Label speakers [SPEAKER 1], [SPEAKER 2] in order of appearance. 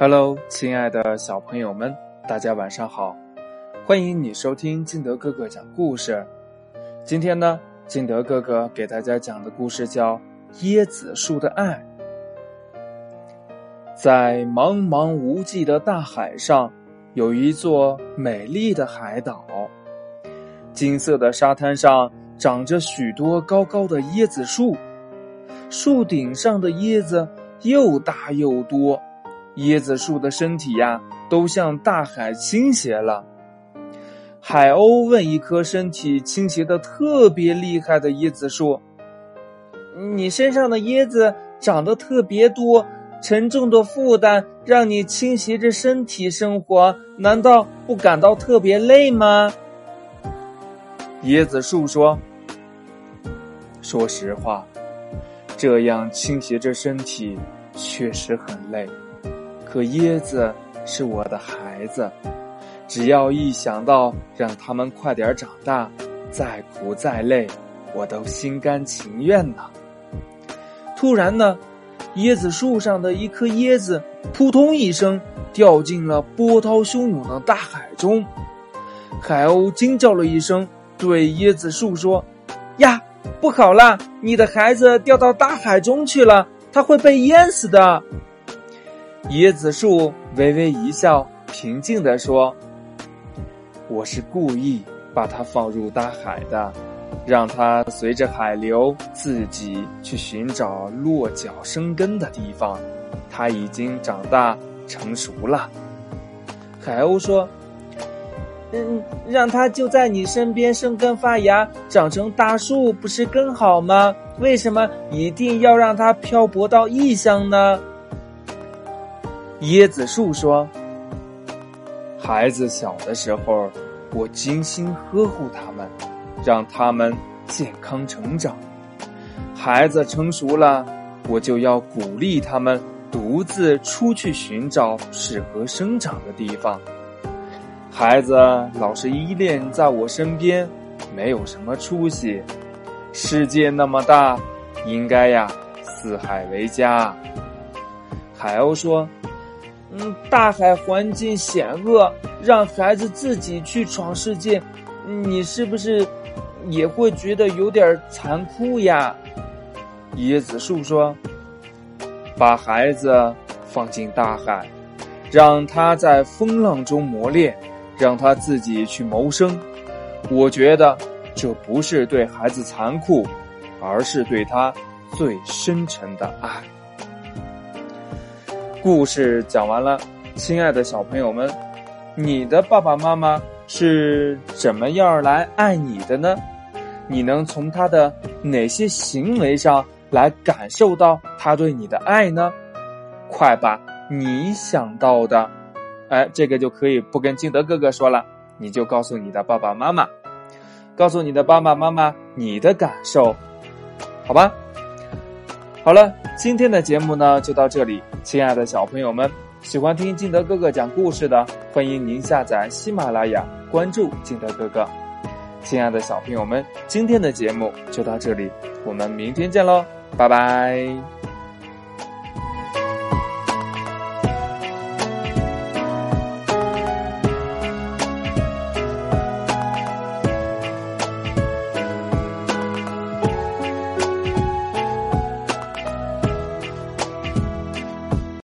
[SPEAKER 1] Hello，亲爱的小朋友们，大家晚上好！欢迎你收听金德哥哥讲故事。今天呢，金德哥哥给大家讲的故事叫《椰子树的爱》。在茫茫无际的大海上，有一座美丽的海岛。金色的沙滩上长着许多高高的椰子树，树顶上的椰子又大又多。椰子树的身体呀，都向大海倾斜了。海鸥问一棵身体倾斜的特别厉害的椰子树：“你身上的椰子长得特别多，沉重的负担让你倾斜着身体生活，难道不感到特别累吗？”椰子树说：“说实话，这样倾斜着身体确实很累。”可椰子是我的孩子，只要一想到让他们快点长大，再苦再累，我都心甘情愿呢。突然呢，椰子树上的一颗椰子扑通一声掉进了波涛汹涌的大海中。海鸥惊叫了一声，对椰子树说：“呀，不好啦！你的孩子掉到大海中去了，他会被淹死的。”椰子树微微一笑，平静地说：“我是故意把它放入大海的，让它随着海流自己去寻找落脚生根的地方。它已经长大成熟了。”海鸥说：“嗯，让它就在你身边生根发芽，长成大树，不是更好吗？为什么一定要让它漂泊到异乡呢？”椰子树说：“孩子小的时候，我精心呵护他们，让他们健康成长。孩子成熟了，我就要鼓励他们独自出去寻找适合生长的地方。孩子老是依恋在我身边，没有什么出息。世界那么大，应该呀，四海为家。”海鸥说。嗯，大海环境险恶，让孩子自己去闯世界，你是不是也会觉得有点残酷呀？椰子树说：“把孩子放进大海，让他在风浪中磨练，让他自己去谋生。我觉得这不是对孩子残酷，而是对他最深沉的爱。”故事讲完了，亲爱的小朋友们，你的爸爸妈妈是怎么样来爱你的呢？你能从他的哪些行为上来感受到他对你的爱呢？快把你想到的，哎，这个就可以不跟金德哥哥说了，你就告诉你的爸爸妈妈，告诉你的爸爸妈妈你的感受，好吧？好了，今天的节目呢就到这里。亲爱的小朋友们，喜欢听金德哥哥讲故事的，欢迎您下载喜马拉雅，关注金德哥哥。亲爱的小朋友们，今天的节目就到这里，我们明天见喽，拜拜。